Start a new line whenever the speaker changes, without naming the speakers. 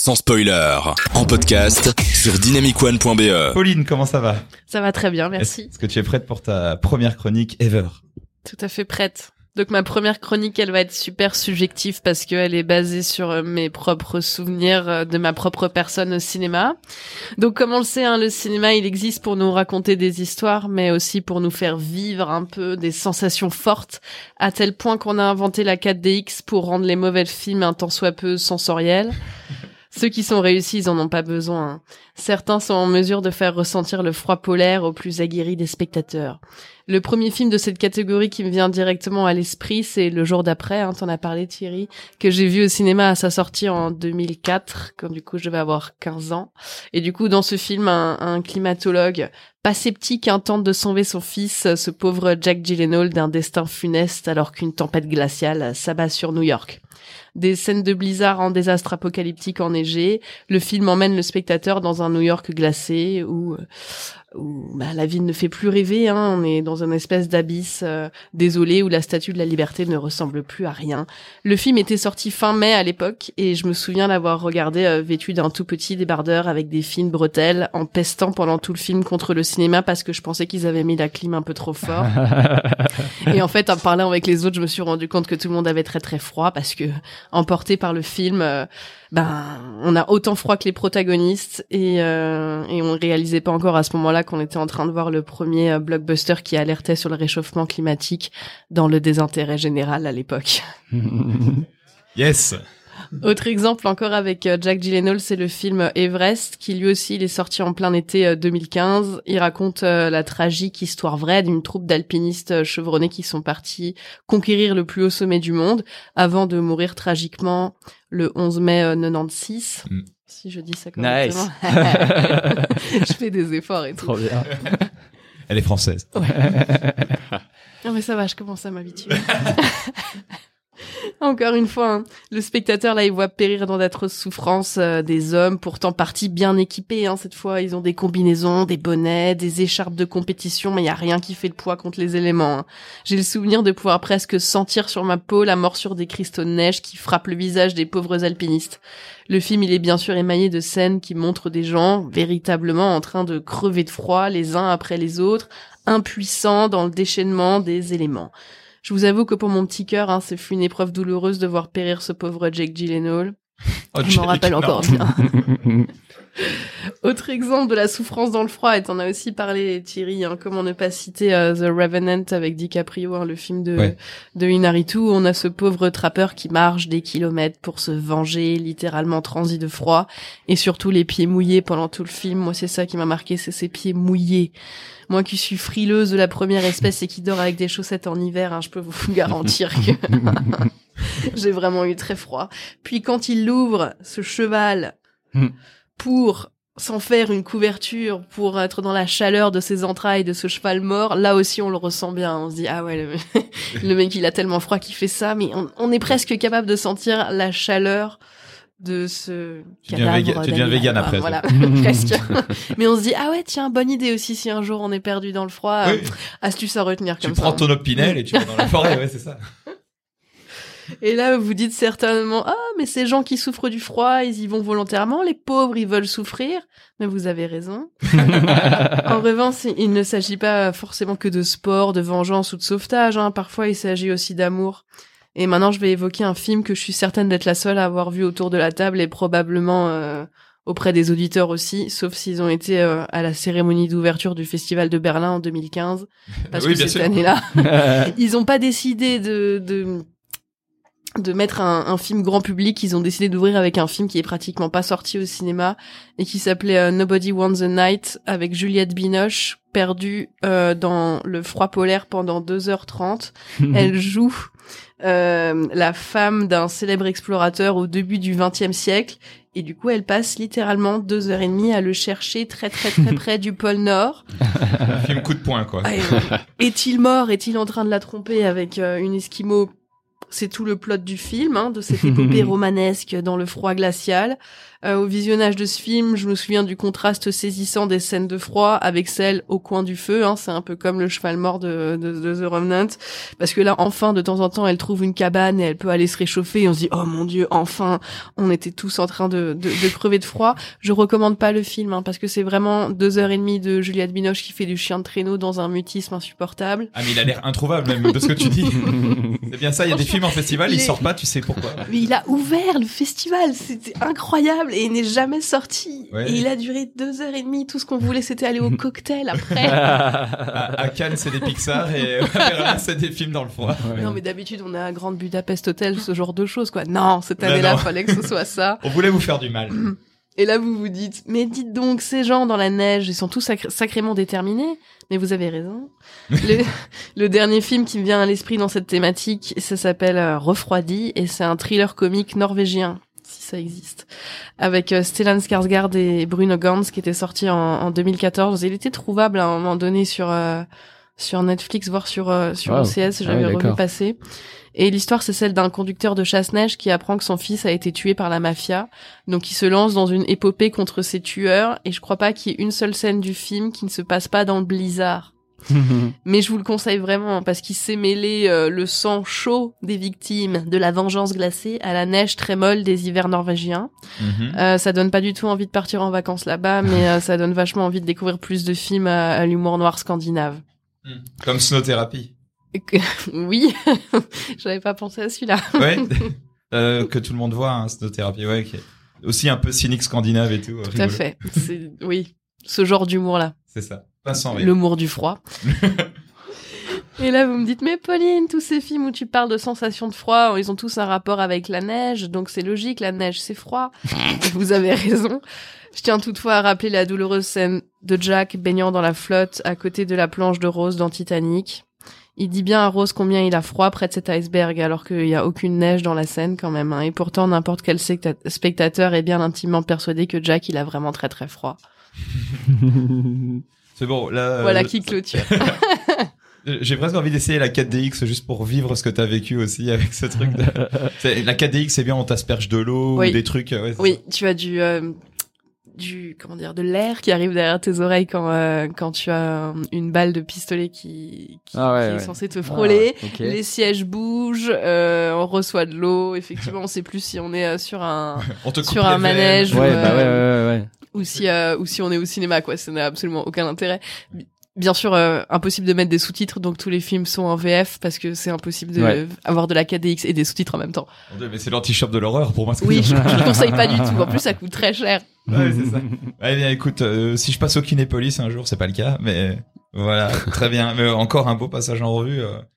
sans spoiler, en podcast sur dynamicone.be.
Pauline, comment ça va?
Ça va très bien, merci.
Est-ce que tu es prête pour ta première chronique ever?
Tout à fait prête. Donc ma première chronique, elle va être super subjective parce qu'elle est basée sur euh, mes propres souvenirs euh, de ma propre personne au cinéma. Donc comme on le sait, hein, le cinéma, il existe pour nous raconter des histoires, mais aussi pour nous faire vivre un peu des sensations fortes, à tel point qu'on a inventé la 4DX pour rendre les mauvais films un tant soit peu sensoriels. Ceux qui sont réussis, ils en ont pas besoin. hein. Certains sont en mesure de faire ressentir le froid polaire aux plus aguerris des spectateurs. Le premier film de cette catégorie qui me vient directement à l'esprit, c'est Le jour d'après, hein, t'en as parlé Thierry, que j'ai vu au cinéma à sa sortie en 2004, quand du coup je devais avoir 15 ans. Et du coup, dans ce film, un, climatologue pas sceptique hein, tente de sauver son fils, ce pauvre Jack Gyllenhaal, d'un destin funeste alors qu'une tempête glaciale s'abat sur New York. Des scènes de blizzard en désastre apocalyptique enneigé, le film emmène le spectateur dans un New York glacé où, euh, où bah, la ville ne fait plus rêver, hein, on est dans une espèce d'abysse euh, désolé où la statue de la liberté ne ressemble plus à rien. Le film était sorti fin mai à l'époque et je me souviens l'avoir regardé euh, vêtu d'un tout petit débardeur avec des fines bretelles en pestant pendant tout le film contre le cinéma parce que je pensais qu'ils avaient mis la clim un peu trop fort. et en fait, en parlant avec les autres, je me suis rendu compte que tout le monde avait très très froid parce que emporté par le film, euh, ben on a autant froid que les protagonistes et euh, et on réalisait pas encore à ce moment-là qu'on était en train de voir le premier euh, blockbuster qui alertait sur le réchauffement climatique dans le désintérêt général à l'époque.
Yes
Autre exemple encore avec euh, Jack Gyllenhaal, c'est le film Everest, qui lui aussi il est sorti en plein été euh, 2015. Il raconte euh, la tragique histoire vraie d'une troupe d'alpinistes euh, chevronnés qui sont partis conquérir le plus haut sommet du monde avant de mourir tragiquement le 11 mai euh, 96.
Mm.
Si je dis ça
Nice.
correctement. je fais des efforts et tout.
Trop bien.
Elle est française.
Non mais ça va, je commence à m'habituer. Encore une fois, hein, le spectateur là, il voit périr dans d'atroces souffrances euh, des hommes, pourtant partis bien équipés. Hein, cette fois, ils ont des combinaisons, des bonnets, des écharpes de compétition, mais il y a rien qui fait le poids contre les éléments. hein. J'ai le souvenir de pouvoir presque sentir sur ma peau la morsure des cristaux de neige qui frappent le visage des pauvres alpinistes. Le film, il est bien sûr émaillé de scènes qui montrent des gens véritablement en train de crever de froid les uns après les autres, impuissants dans le déchaînement des éléments. Je vous avoue que pour mon petit cœur, hein, ce fut une épreuve douloureuse de voir périr ce pauvre Jake Gyllenhaal.
Oh,
Je m'en rappelle encore bien. Autre exemple de la souffrance dans le froid, et t'en as aussi parlé Thierry, hein, comment ne pas citer euh, The Revenant avec DiCaprio, hein, le film de,
Ouais.
de Inaritu, où on a ce pauvre trappeur qui marche des kilomètres pour se venger, littéralement transi de froid, et surtout les pieds mouillés pendant tout le film. Moi, c'est ça qui m'a marqué, c'est ces pieds mouillés. Moi qui suis frileuse de la première espèce et qui dort avec des chaussettes en hiver, hein, je peux vous garantir que j'ai vraiment eu très froid. Puis quand il l'ouvre, ce cheval,
Hmm.
Pour s'en faire une couverture, pour être dans la chaleur de ses entrailles, de ce cheval mort, là aussi on le ressent bien. On se dit, ah ouais, le, le mec il a tellement froid qu'il fait ça, mais on, on est presque capable de sentir la chaleur de ce
Tu deviens véga- tu deviens vegan après,
Voilà, presque. mais on se dit, ah ouais, tiens, bonne idée aussi si un jour on est perdu dans le froid.
Oui.
euh, Astuce à retenir
Tu
comme
prends
ça.
ton opinel et tu vas dans la forêt, ouais, c'est ça.
Et là, vous dites certainement, ah, mais ces gens qui souffrent du froid, ils y vont volontairement, les pauvres, ils veulent souffrir. Mais vous avez raison. en revanche, il ne s'agit pas forcément que de sport, de vengeance ou de sauvetage. Hein. Parfois, il s'agit aussi d'amour. Et maintenant, je vais évoquer un film que je suis certaine d'être la seule à avoir vu autour de la table et probablement euh, auprès des auditeurs aussi, sauf s'ils ont été euh, à la cérémonie d'ouverture du Festival de Berlin en 2015. Parce
Oui,
que cette année-là, ils ont pas décidé de, de de mettre un, un film grand public, ils ont décidé d'ouvrir avec un film qui est pratiquement pas sorti au cinéma et qui s'appelait euh, Nobody Wants the Night avec Juliette Binoche perdue euh, dans le froid polaire pendant 2h30. Elle joue euh, la femme d'un célèbre explorateur au début du XXe siècle et du coup elle passe littéralement deux heures et demie à le chercher très très très près du pôle Nord.
Un film coup de poing, quoi.
Ah, Est-il mort? Est-il en train de la tromper avec euh, une esquimau? C'est tout le plot du film, hein, de cette épopée romanesque dans le froid glacial. Euh, au visionnage de ce film, je me souviens du contraste saisissant des scènes de froid avec celles au coin du feu. Hein, c'est un peu comme le cheval mort de, de, de, The Revenant, parce que là, enfin, de temps en temps, elle trouve une cabane et elle peut aller se réchauffer. Et on se dit, oh mon dieu, enfin, on était tous en train de, de, de crever de froid. Je recommande pas le film, hein, parce que c'est vraiment deux heures et demie de Juliette Binoche qui fait du chien de traîneau dans un mutisme insupportable.
Ah mais il a l'air introuvable même de ce que tu dis. c'est bien ça, il y a des films en festival, ils sortent pas, tu sais pourquoi.
Mais il a ouvert le festival, c'était incroyable et il n'est jamais sorti.
Ouais.
Et il a duré deux heures et demie. Tout ce qu'on voulait, c'était aller au cocktail après.
À, à Cannes, c'est des Pixar et à Berlin, c'est des films dans le froid.
Ouais.
Non, mais d'habitude, on a à Grande Budapest Hotel, ce genre de choses, quoi. Non, cette année-là,
non.
fallait que ce soit ça.
On voulait vous faire du mal.
Et là, vous vous dites, mais dites donc, ces gens dans la neige, ils sont tous sacr- sacrément déterminés. Mais vous avez raison. le, le dernier film qui me vient à l'esprit dans cette thématique, ça s'appelle euh, Refroidi, et c'est un thriller comique norvégien, si ça existe, avec euh, Stellan Skarsgård et Bruno Gantz, qui était sorti en, en 2014. Il était trouvable à un moment donné sur euh, sur Netflix, voire sur euh, sur
Wow.
OCS,
Ah
j'avais
ouais,
revu passer. Et l'histoire, c'est celle d'un conducteur de chasse-neige qui apprend que son fils a été tué par la mafia. Donc il se lance dans une épopée contre ses tueurs. Et je crois pas qu'il y ait une seule scène du film qui ne se passe pas dans le blizzard. Mais je vous le conseille vraiment parce qu'il s'est mêlé euh, le sang chaud des victimes de la vengeance glacée à la neige très molle des hivers norvégiens.
Mhm.
Euh, ça donne pas du tout envie de partir en vacances là-bas, mais euh, ça donne vachement envie de découvrir plus de films à, à l'humour noir scandinave.
Comme Snow Therapy.
Que- oui, j'avais pas pensé à celui-là.
Ouais. Euh, que tout le monde voit, hein, Snow Therapy. Ouais, qui est aussi un peu cynique scandinave et tout.
Tout à fait. Oui, ce genre d'humour-là.
C'est ça. Pas sans rire.
L'humour du froid. Et là, vous me dites, mais Pauline, tous ces films où tu parles de sensations de froid, ils ont tous un rapport avec la neige, donc c'est logique, la neige, c'est froid. vous avez raison. Je tiens toutefois à rappeler la douloureuse scène de Jack baignant dans la flotte à côté de la planche de Rose dans Titanic. Il dit bien à Rose combien il a froid près de cet iceberg, alors qu'il n'y a aucune neige dans la scène quand même. hein. Et pourtant, n'importe quel spectateur est bien intimement persuadé que Jack, il a vraiment très très froid.
C'est bon, là.
Voilà
euh,
qui clôture.
J'ai presque envie d'essayer la 4DX juste pour vivre ce que t'as vécu aussi avec ce truc. De... C'est- la 4DX, c'est bien, on t'asperge de l'eau
Oui.
ou des trucs. Ouais,
Oui, tu as du euh, du comment dire de l'air qui arrive derrière tes oreilles quand euh, quand tu as une balle de pistolet qui qui,
Ah ouais,
qui est censée te frôler.
Ah, ok.
Les sièges bougent, euh, on reçoit de l'eau. Effectivement, on sait plus si on est euh, sur un sur un manège.
Ouais,
ou,
bah ouais,
euh,
ouais, ouais, ouais.
ou si euh, ou si on est au cinéma quoi. Ça n'a absolument aucun intérêt. Bien sûr, euh, impossible de mettre des sous-titres, donc tous les films sont en VF parce que c'est impossible de
Ouais.
avoir de la 4DX et des sous-titres en même temps.
Mais c'est l'anti-shop de l'horreur pour moi. ce
Oui, je ne conseille pas du tout. En plus, ça coûte très cher.
Ouais, c'est ça. Ouais, bien, écoute, euh, si je passe au Kinépolis un jour, c'est pas le cas, mais voilà, très bien. Mais encore un beau passage en revue. euh.